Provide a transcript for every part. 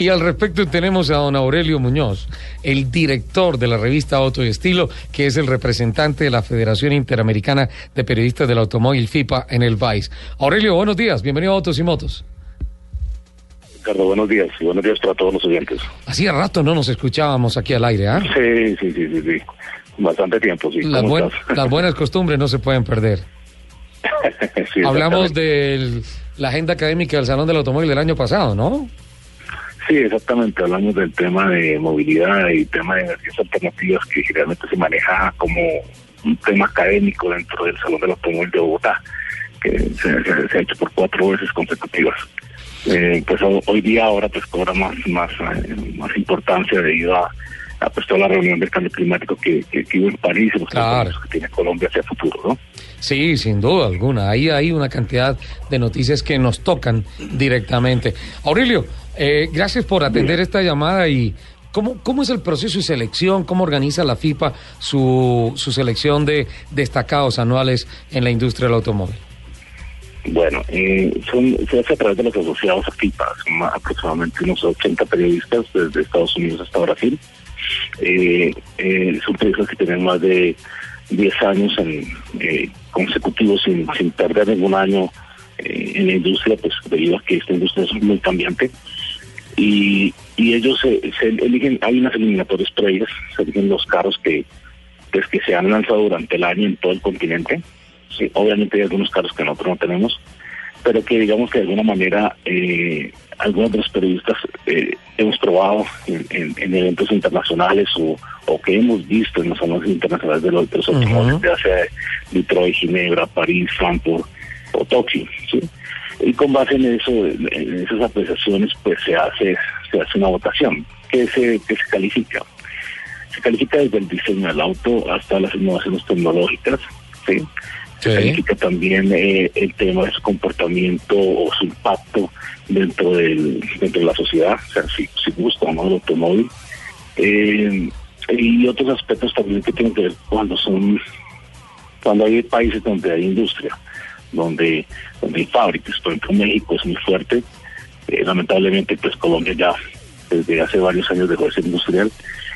Y al respecto tenemos a don Aurelio Muñoz, el director de la revista Auto y Estilo, que es el representante de la Federación Interamericana de Periodistas del Automóvil FIPA en el país. Aurelio, buenos días, bienvenido a Autos y Motos. Ricardo, buenos días y buenos días para todos los oyentes. Hacía rato no nos escuchábamos aquí al aire, ¿ah? Sí, sí, sí, sí, sí. Bastante tiempo, sí. Las, buen, las buenas costumbres no se pueden perder. Sí, Hablamos de la agenda académica del Salón del Automóvil del año pasado, ¿no? Sí, exactamente. Hablamos del tema de movilidad y tema de energías alternativas que generalmente se maneja como un tema académico dentro del Salón del Automóvil de Bogotá, que se, ha hecho por cuatro veces consecutivas. Eh, pues ho- hoy día ahora pues cobra más más más importancia debido a, pues, toda la reunión del cambio climático que, que, que hubo en París y los Claro. que tiene Colombia hacia el futuro, ¿no? Sí, sin duda alguna. Ahí hay una cantidad de noticias que nos tocan directamente. Aurelio, eh, gracias por atender esta llamada y ¿cómo, cómo es el proceso de selección? ¿Cómo organiza la FIPA su, su selección de destacados anuales en la industria del automóvil? Bueno, eh, son, se hace a través de los asociados a FIPA, son aproximadamente unos 80 periodistas desde Estados Unidos hasta Brasil. Eh, eh, son periodistas que tienen más de 10 años en, eh, consecutivos sin, sin perder ningún año eh, en la industria, pues debido a que esta industria es muy cambiante. Y, y ellos se, se eligen, hay unas eliminatorias previas, se eligen los carros que, pues, que se han lanzado durante el año en todo el continente. Sí, obviamente hay algunos carros que nosotros no tenemos, pero que digamos que de alguna manera eh, algunos de los periodistas eh, hemos probado en, en- en eventos internacionales o, o que hemos visto en los salones internacionales de los, de los Ujú. automóviles, ya sea Detroit, Ginebra, París, Frankfurt o Tokio. ¿sí? Y con base en eso, en en esas apreciaciones, pues se hace se hace una votación que se, que se califica. Se califica desde el diseño del auto hasta las innovaciones tecnológicas, ¿sí? Se califica también eh, el tema de su comportamiento o su impacto dentro del dentro de la sociedad, o sea, si, si gusta o no el automóvil. Eh, y otros aspectos también que tienen que ver cuando son cuando hay países donde hay industria, donde, donde hay fábricas, por ejemplo México es muy fuerte, eh, lamentablemente pues Colombia ya desde hace varios años dejó de ser industrial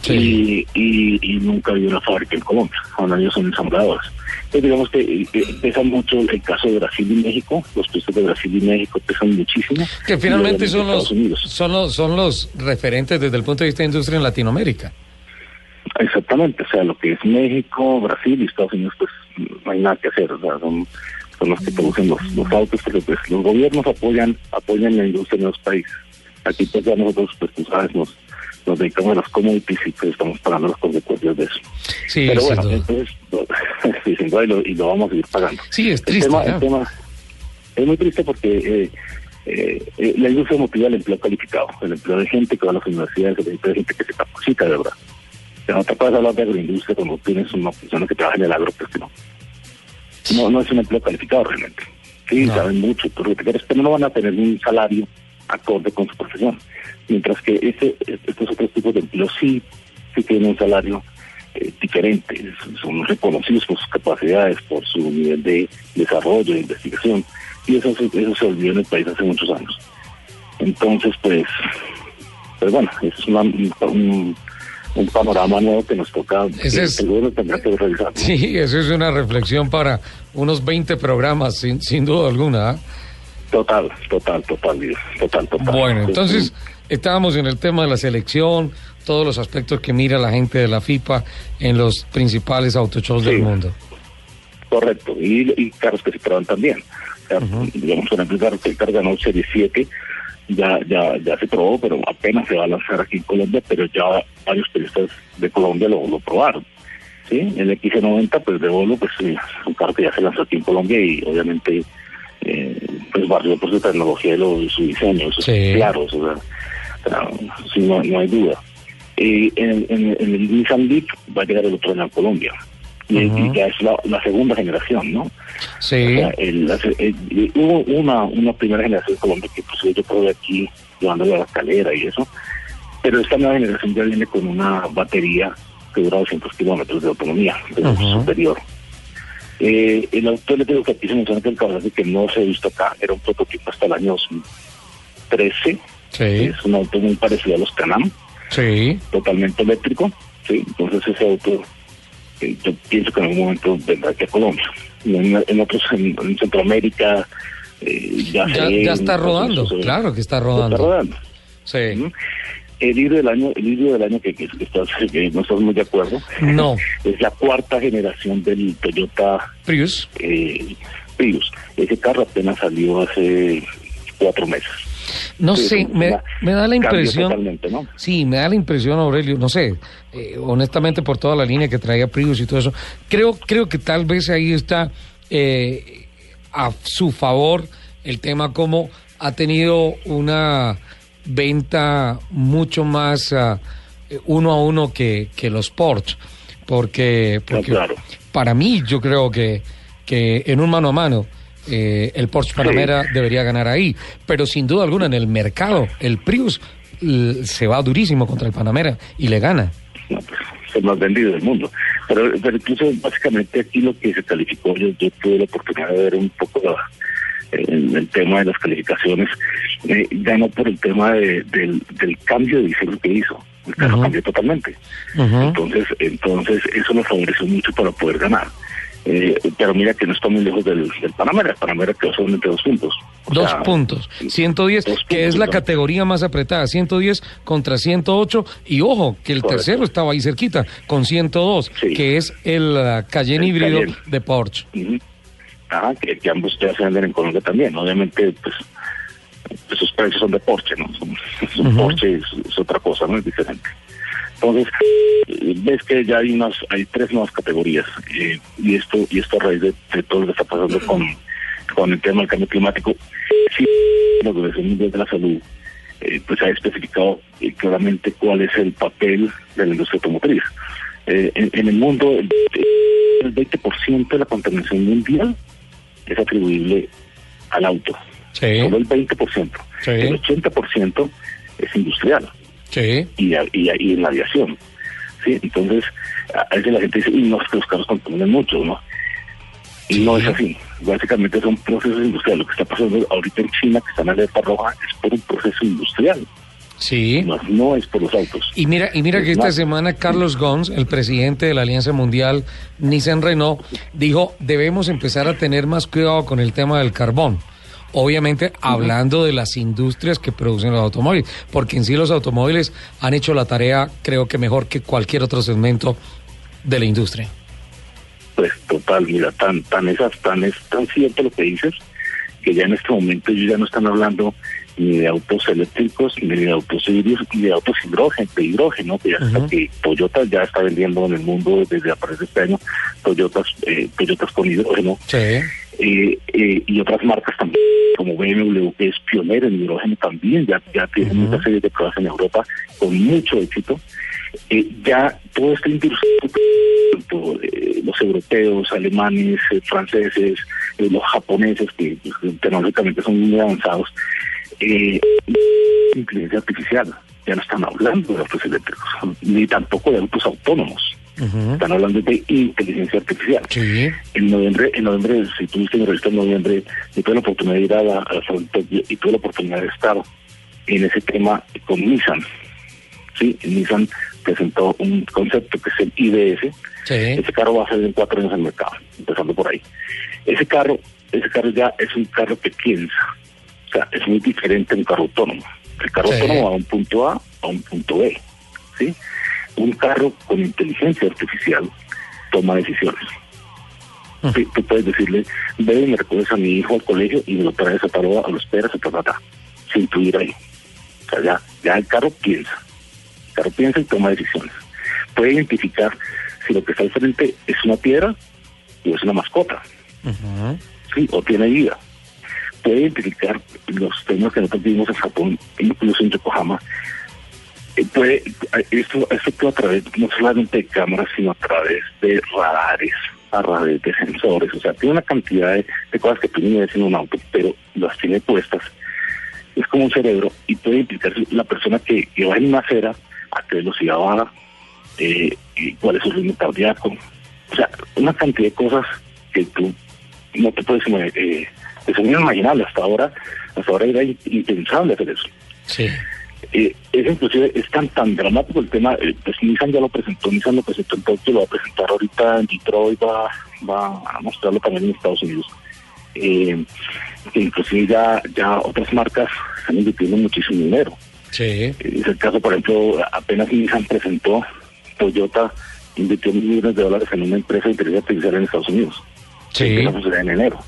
Sí. y, y, y nunca había una fábrica en Colombia, ahora ellos son ensambladores. Entonces digamos que eh, eh, pesa mucho el caso de Brasil y México, los países de Brasil y México pesan muchísimo. Que finalmente son los, Estados Unidos. son, los, son los referentes desde el punto de vista de industria en Latinoamérica. Exactamente, o sea, lo que es México, Brasil y Estados Unidos, pues no hay nada que hacer, o sea, son, son los que producen los, los autos, porque pues los gobiernos apoyan apoyan la industria en los países. Aquí pues ya nosotros, pues tú sabes, nos, nos dedicamos a las commodities y pues estamos pagando las consecuencias de eso. Sí, Pero bueno, entonces, lo- sí, sin duda, y lo, y lo vamos a seguir pagando. Sí, es El triste. tema- ¿no? el tema es muy triste porque eh, eh, eh, la industria motiva el empleo calificado, el empleo de gente que va a las universidades, el empleo de gente que se capacita de verdad. O sea, otra cosa es hablar de agroindustria cuando tienes una persona que trabaja en el agro, pues que no. No, no es un empleo calificado realmente. Sí, No. saben mucho, pero no van a tener un salario acorde con su profesión. Mientras que este, estos otros tipos de empleos sí, sí tienen un salario eh, diferente, son reconocidos por sus capacidades, por su nivel de desarrollo, de investigación, y eso, eso se olvidó en el país hace muchos años. Entonces, pues, pues bueno, eso es una- un, un- panorama nuevo que nos toca, Ese es- gobierno tendrá que revisar. ¿no? Sí, eso es una reflexión para unos 20 programas, sin, sin duda alguna. Total, total, total, Dios, total, total. Bueno, entonces estábamos en el tema de la selección, todos los aspectos que mira la gente de la FIPA en los principales autoshows Sí. del mundo. Correcto, y, y carros que se prueban también. O sea, Digamos, por ejemplo, el carro ganó Serie 7 ya, ya, ya se probó, pero apenas se va a lanzar aquí en Colombia, pero ya varios periodistas de Colombia lo, lo probaron. ¿sí? El XC90, pues de Volvo, pues sí, es un carro que ya se lanzó aquí en Colombia y obviamente pues barrió por su tecnología y lo- su diseño, eso Sí. es claro, o sea, o sea, sí, no, no hay duda. Eh, en, en- en el Nissan Leaf va a llegar el otro año a Colombia. Y, ya es la, la segunda generación, ¿no? Sí, O sea, el- la se- el- hubo una, una primera generación de Colombia que pues, yo probé aquí llevándole a la escalera y eso, pero esta nueva generación ya viene con una batería que dura 200 kilómetros de autonomía, superior. Eh, el auto eléctrico que aquí se menciona que el caballo que no se ha visto acá era un prototipo hasta el año 2013, Sí. Es un auto muy parecido a los Canam, Sí. totalmente eléctrico. ¿sí? Entonces ese auto eh, yo pienso que en algún momento vendrá aquí a Colombia. En, en otros, en, en Centroamérica, eh, ya, Ya, ya está rodando, claro que está Está rodando. rodando. Sí. El libro del año, el libro del año que, que, que estás, que no estás muy de acuerdo, No. es la cuarta generación del Toyota Prius. eh, Prius. Ese carro apenas salió hace cuatro meses. No Sí, sé, me, da la impresión. totalmente, ¿no? Sí, me da la impresión, Aurelio, no sé, eh, honestamente por toda la línea que traía Prius y todo eso, creo, creo que tal vez ahí está eh, a su favor el tema como ha tenido una venta mucho más eh, uno a uno que, que los Porsche, porque, porque claro. para mí yo creo que, que en un mano a mano eh, el Porsche Panamera debería ganar ahí, pero sin duda alguna en el mercado el Prius se va durísimo contra el Panamera y le gana. no, pues, es el más vendido del mundo. Pero, pero incluso básicamente aquí lo que se calificó, yo, yo tuve la oportunidad de ver un poco la- el, el tema de las calificaciones, eh, ganó por el tema de- del, del cambio de diseño que hizo. El carro cambió totalmente. Entonces, entonces eso nos favoreció mucho para poder ganar. Eh, pero mira que no está muy lejos del, del Panamera. El Panamera quedó solamente dos puntos. O Dos sea, puntos. 110, dos que puntos, es la ¿no? categoría más apretada. 110 contra 108. Y ojo, que el Correcto. tercero estaba ahí cerquita, con 102, Sí. que es el ah, Cayenne El híbrido Cayenne. de Porsche. Ajá, que, que ambos ya se venden en Colombia también. Obviamente, pues, esos precios son de Porsche, ¿no? Son, son Ujú. Porsche es, es otra cosa, ¿no? Es diferente. Entonces, eh, ves que ya hay unas, hay tres nuevas categorías eh, y esto y esto a raíz de, de todo lo que está pasando con, con el tema del cambio climático. Sí, la Organización Mundial de la Salud eh, pues ha especificado eh, claramente cuál es el papel de la industria automotriz. Eh, en, en el mundo, el, el 20% de la contaminación mundial es atribuible al auto. Sí, Solo el 20%. Sí. El 80% es industrial sí. y, y, en la aviación. ¿sí? Entonces, a veces la gente dice, y no, es que los carros contaminan mucho, ¿no? Y no es así. Básicamente son procesos industriales. Lo que está pasando ahorita en China, que está en alerta roja, es por un proceso industrial. Sí. No, no es por los autos. Y mira, y mira que esta Más. semana Carlos Gons, el presidente de la Alianza Mundial Nissan Renault, dijo debemos empezar a tener más cuidado con el tema del carbón. Obviamente hablando de las industrias que producen los automóviles, porque en sí los automóviles han hecho la tarea creo que mejor que cualquier otro segmento de la industria. Pues total, mira, tan, tan esas, tan es tan cierto lo que dices, que ya en este momento ellos ya no están hablando ni de autos eléctricos, ni de autos híbridos, ni de autos hidrógeno, de hidrógeno, que ya está, Ujú. que Toyota ya está vendiendo en el mundo desde a partir de este año, Toyotas, eh, Toyotas con hidrógeno, Sí. eh, eh, y otras marcas también, como BMW, que es pionera en hidrógeno también, ya, ya tiene Ujú. muchas series de pruebas en Europa con mucho éxito. Eh, ya todo este industria, los europeos, alemanes, franceses, los japoneses, que pues, tecnológicamente son muy avanzados, eh, inteligencia artificial, ya no están hablando de autos eléctricos, ni tampoco de autos autónomos, están hablando de inteligencia artificial Sí. en noviembre, en noviembre, si tuviste mi revista en noviembre, y tuve la oportunidad de ir a la, a la y tuve la oportunidad de estar en ese tema con Nissan. Sí, Nissan presentó un concepto que es el IDS. Sí. Ese carro va a salir en cuatro años al mercado, empezando por ahí. Ese carro, ese carro ya es un carro que piensa. O sea, es muy diferente un carro autónomo. El carro Sí. autónomo va a un punto A a un punto B. ¿sí? Un carro con inteligencia artificial toma decisiones. Mm. Sí, tú puedes decirle, ve y me recuerdas a mi hijo al colegio y me lo traes a tal hora, a los esperas a sin tu ir ahí. O sea, ya, ya el carro piensa. El carro piensa y toma decisiones. Puede identificar si lo que está al frente es una piedra o es una mascota. ¿sí? o tiene vida. Puede identificar los temas que nosotros vimos en Japón, incluso en Yokohama. Eh, puede, esto, esto a través no solamente de cámaras, sino a través de radares, a través de sensores. O sea, tiene una cantidad de, cosas que tú ni ves en un auto, pero las tiene puestas. Es como un cerebro y puede implicar la persona que, va en una acera, a qué velocidad va, eh, y cuál es su ritmo cardíaco. O sea, una cantidad de cosas que tú no te puedes eh, es inimaginable hasta ahora, hasta ahora era impensable hacer eso. Sí. Eh, es inclusive es tan tan dramático el tema, eh, pues Nissan ya lo presentó, Nissan lo presentó en Tokio, lo va a presentar ahorita en Detroit, va, va a mostrarlo también en Estados Unidos. Eh, inclusive ya, ya otras marcas están invirtiendo muchísimo dinero. Sí. Es el caso, por ejemplo, apenas Nissan presentó, Toyota invirtió millones de dólares en una empresa de inteligencia artificial en Estados Unidos. Sí. en enero.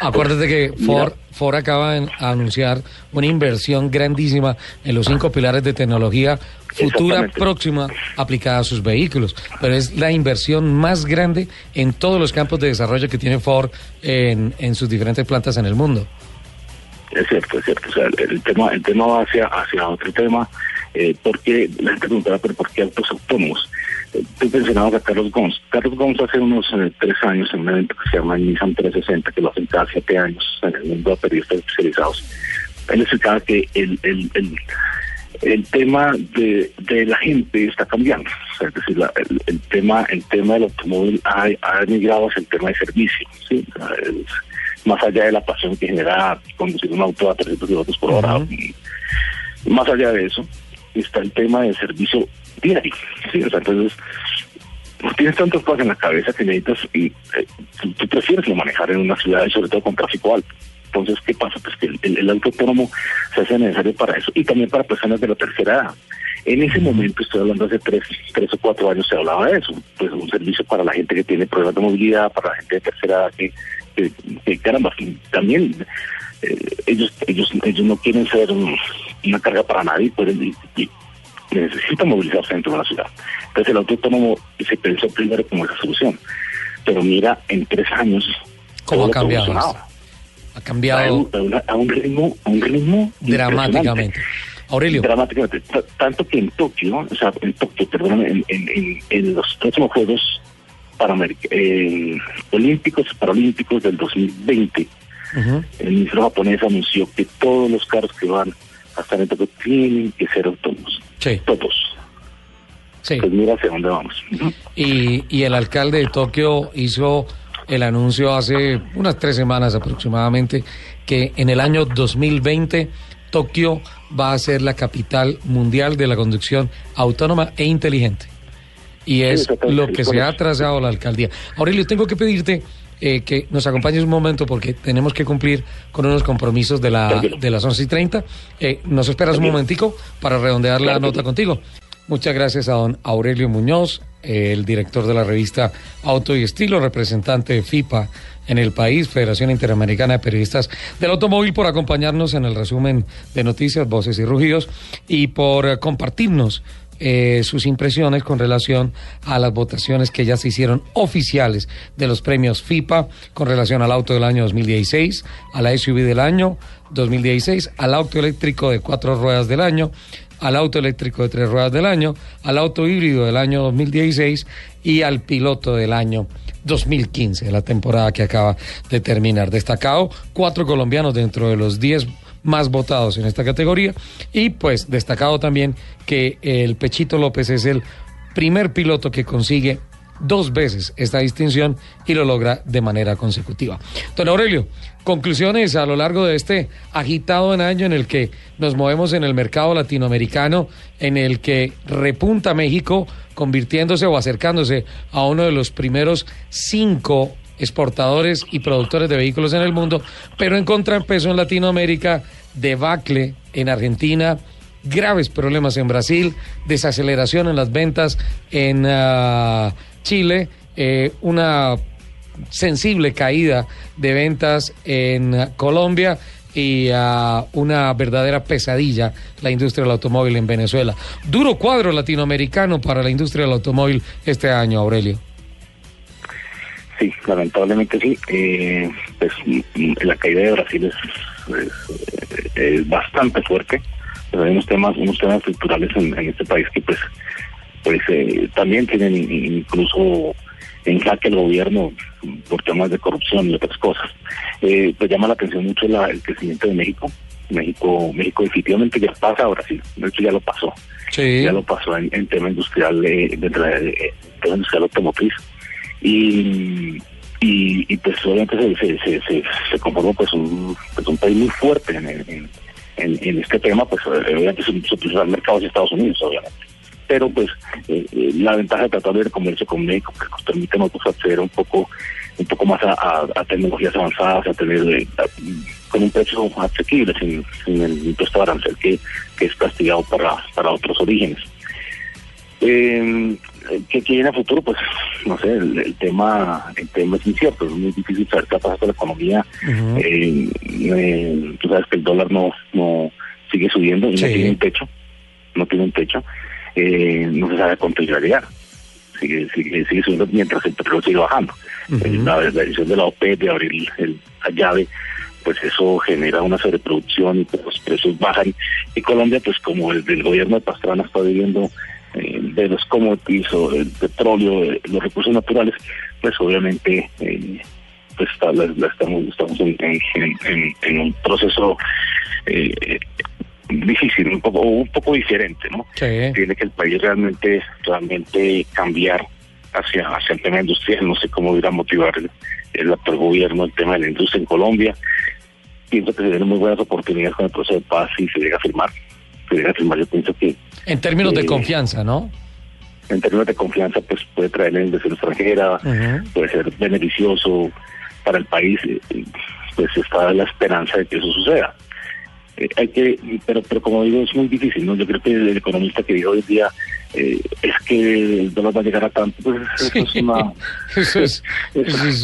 Acuérdate que Ford, Ford acaba de anunciar una inversión grandísima en los cinco pilares de tecnología futura próxima aplicada a sus vehículos, pero es la inversión más grande en todos los campos de desarrollo que tiene Ford en, en sus diferentes plantas en el mundo. Es cierto, es cierto. O sea, el, tema, el tema va hacia, hacia otro tema, eh, porque la gente preguntaba, pero ¿por qué autos autónomos? Tú mencionabas a Carlos Gons. Carlos Gons hace unos eh, tres años en un evento que se llama Nissan 360, que lo hacen cada siete años en el mundo de periodistas especializados. Él explicaba que el, el, el, el tema de, de, la gente está cambiando. O sea, es decir, el, tema el tema del automóvil ha, ha migrado hacia el tema de servicio. ¿sí? más allá de la pasión que genera conducir un auto a 300 kilómetros por hora. Más allá de eso, está el tema del servicio diario. ¿sí? O sea, entonces, pues, tienes tantas cosas en la cabeza que necesitas y eh, tú, prefieres lo manejar en una ciudad y sobre todo con tráfico alto. Entonces, ¿qué pasa? Pues que el, el, auto autónomo se hace necesario para eso y también para personas de la tercera edad. En ese momento, estoy hablando hace tres, tres o cuatro años, se hablaba de eso, pues un servicio para la gente que tiene problemas de movilidad, para la gente de tercera edad que, que, caramba, también eh, ellos ellos ellos no quieren ser una carga para nadie, pues, y, necesitan movilizarse dentro de la ciudad. Entonces el auto autónomo se pensó primero como esa solución. Pero mira, en tres años... ¿Cómo ha cambiado? Ha cambiado... A un, ritmo, a un ritmo dramáticamente. Aurelio. Dramáticamente. Tanto que en Tokio, o sea, en Tokio, perdón, en, en, en, los próximos Juegos eh, Olímpicos y Paralímpicos del 2020, el ministro japonés anunció que todos los carros que van a estar en Tokio tienen que ser autónomos. Sí. Todos. Sí. Pues mira hacia dónde vamos. Y, y el alcalde de Tokio hizo el anuncio hace unas tres semanas aproximadamente que en el año 2020 Tokio va a ser la capital mundial de la conducción autónoma e inteligente. Y es lo que se ha trazado la alcaldía. Aurelio, tengo que pedirte eh, que nos acompañes un momento porque tenemos que cumplir con unos compromisos de, la, de las 11 y 30. Eh, ¿Nos esperas un momentico para redondear la nota contigo? Muchas gracias a don Aurelio Muñoz, el director de la revista Auto y Estilo, representante de FIPA en el país, Federación Interamericana de Periodistas del Automóvil, por acompañarnos en el resumen de noticias, voces y rugidos y por compartirnos eh, sus impresiones con relación a las votaciones que ya se hicieron oficiales de los premios FIPA con relación al auto del año 2016, a la SUV del año 2016, al auto eléctrico de cuatro ruedas del año, al auto eléctrico de tres ruedas del año, al auto híbrido del año 2016 y al piloto del año 2015, la temporada que acaba de terminar. Destacado cuatro colombianos dentro de los diez más votados en esta categoría. Y pues destacado también que el Pechito López es el primer piloto que consigue dos veces esta distinción y lo logra de manera consecutiva. Don Aurelio, conclusiones a lo largo de este agitado año en el que nos movemos en el mercado latinoamericano, en el que repunta México convirtiéndose o acercándose a uno de los primeros cinco exportadores y productores de vehículos en el mundo, pero en contrapeso en Latinoamérica, debacle en Argentina, graves problemas en Brasil, desaceleración en las ventas en ah, Chile, eh, una sensible caída de ventas en Colombia y ah, una verdadera pesadilla la industria del automóvil en Venezuela. Duro cuadro latinoamericano para la industria del automóvil este año, Aurelio. Sí, lamentablemente sí. Eh, pues la caída de Brasil es, bastante fuerte. Pero hay unos temas, unos temas estructurales en, este país que pues, pues eh, también tienen incluso en jaque el gobierno por temas de corrupción y otras cosas. Eh, pues llama la atención mucho el crecimiento de México. México, México definitivamente ya pasa a Brasil, de hecho ya lo pasó. Ya lo pasó en, tema industrial, de, de, de, tema industrial automotriz y, y, pues obviamente se, se, se, conformó pues un, pues un país muy fuerte en, en, este tema, pues obviamente su, su principal mercado es Estados Unidos, obviamente. Pero pues eh, eh, la ventaja de tratar de comercio con México que nos permite a nosotros acceder un poco un poco más a, tecnologías avanzadas, a tener eh, con un precio asequible, sin, sin el impuesto arancel que, que es castigado para, para otros orígenes. Eh, ¿Qué viene a futuro? Pues no sé, el, tema el tema es incierto, es muy difícil saber qué pasa con la economía. Eh, eh, tú sabes que el dólar no no sigue subiendo y no tiene un techo, no tiene un techo. Eh, no se sabe cuánto irá a llegar. Sigue, sigue, sigue subiendo mientras el petróleo sigue bajando. la, decisión de la OPEP de abrir el, la llave pues eso genera una sobreproducción y pues los precios bajan. Y Colombia, pues como el del gobierno de Pastrana está viviendo eh, de los commodities o el petróleo, eh, los recursos naturales, pues obviamente eh, pues estamos, estamos en, un proceso difícil, un poco, un poco diferente, ¿no? Tiene que el país realmente, realmente cambiar hacia, hacia el tema industrial, no sé cómo irá a motivar el, actual gobierno el tema de la industria en Colombia. Pienso que se tienen muy buenas oportunidades con el proceso de paz y se llega a firmar. Yo pienso que en términos de confianza, ¿no? En términos de confianza, pues puede traer la inversión extranjera, puede ser beneficioso para el país, eh, pues está la esperanza de que eso suceda. Eh, hay que, pero, pero como digo, es muy difícil, ¿no? Yo creo que el economista que dijo hoy día eh, es que el dólar va a llegar a tanto, pues eso es una... eso, es,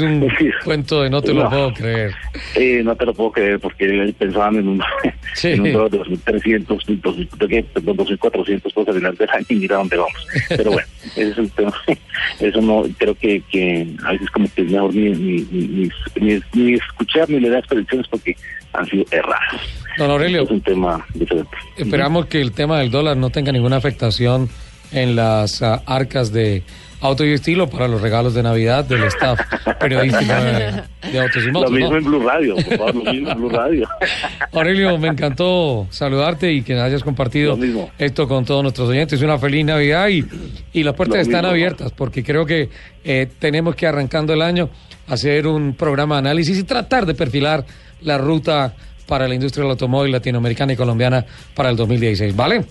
un cuento de no te lo puedo creer. Eh, no te lo puedo creer porque pensaban en un, en un dólar de 2.300, 2.400 pues al final del año y mira dónde vamos. Pero bueno, ese es el tema. Eso no, creo que, que a veces como que es mejor ni, ni, ni, ni, ni escuchar ni le das predicciones porque han sido erradas. Don Aurelio, es un tema diferente. Esperamos que el tema del dólar no tenga ninguna afectación en las ah, arcas de Auto y Estilo para los regalos de Navidad del staff periodístico de, Autos y Motos. Lo mismo en Blue Radio, por favor, lo mismo en Blue Radio. Aurelio, me encantó saludarte y que hayas compartido esto con todos nuestros oyentes. Una feliz Navidad y, y las puertas están abiertas porque creo que eh, tenemos que arrancando el año hacer un programa de análisis y tratar de perfilar la ruta para la industria del automóvil latinoamericana y colombiana para el 2016, ¿vale?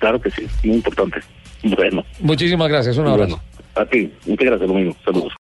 Claro que sí, muy importante. Bueno. Muchísimas gracias, un abrazo. a ti, muchas gracias, lo mismo. Saludos.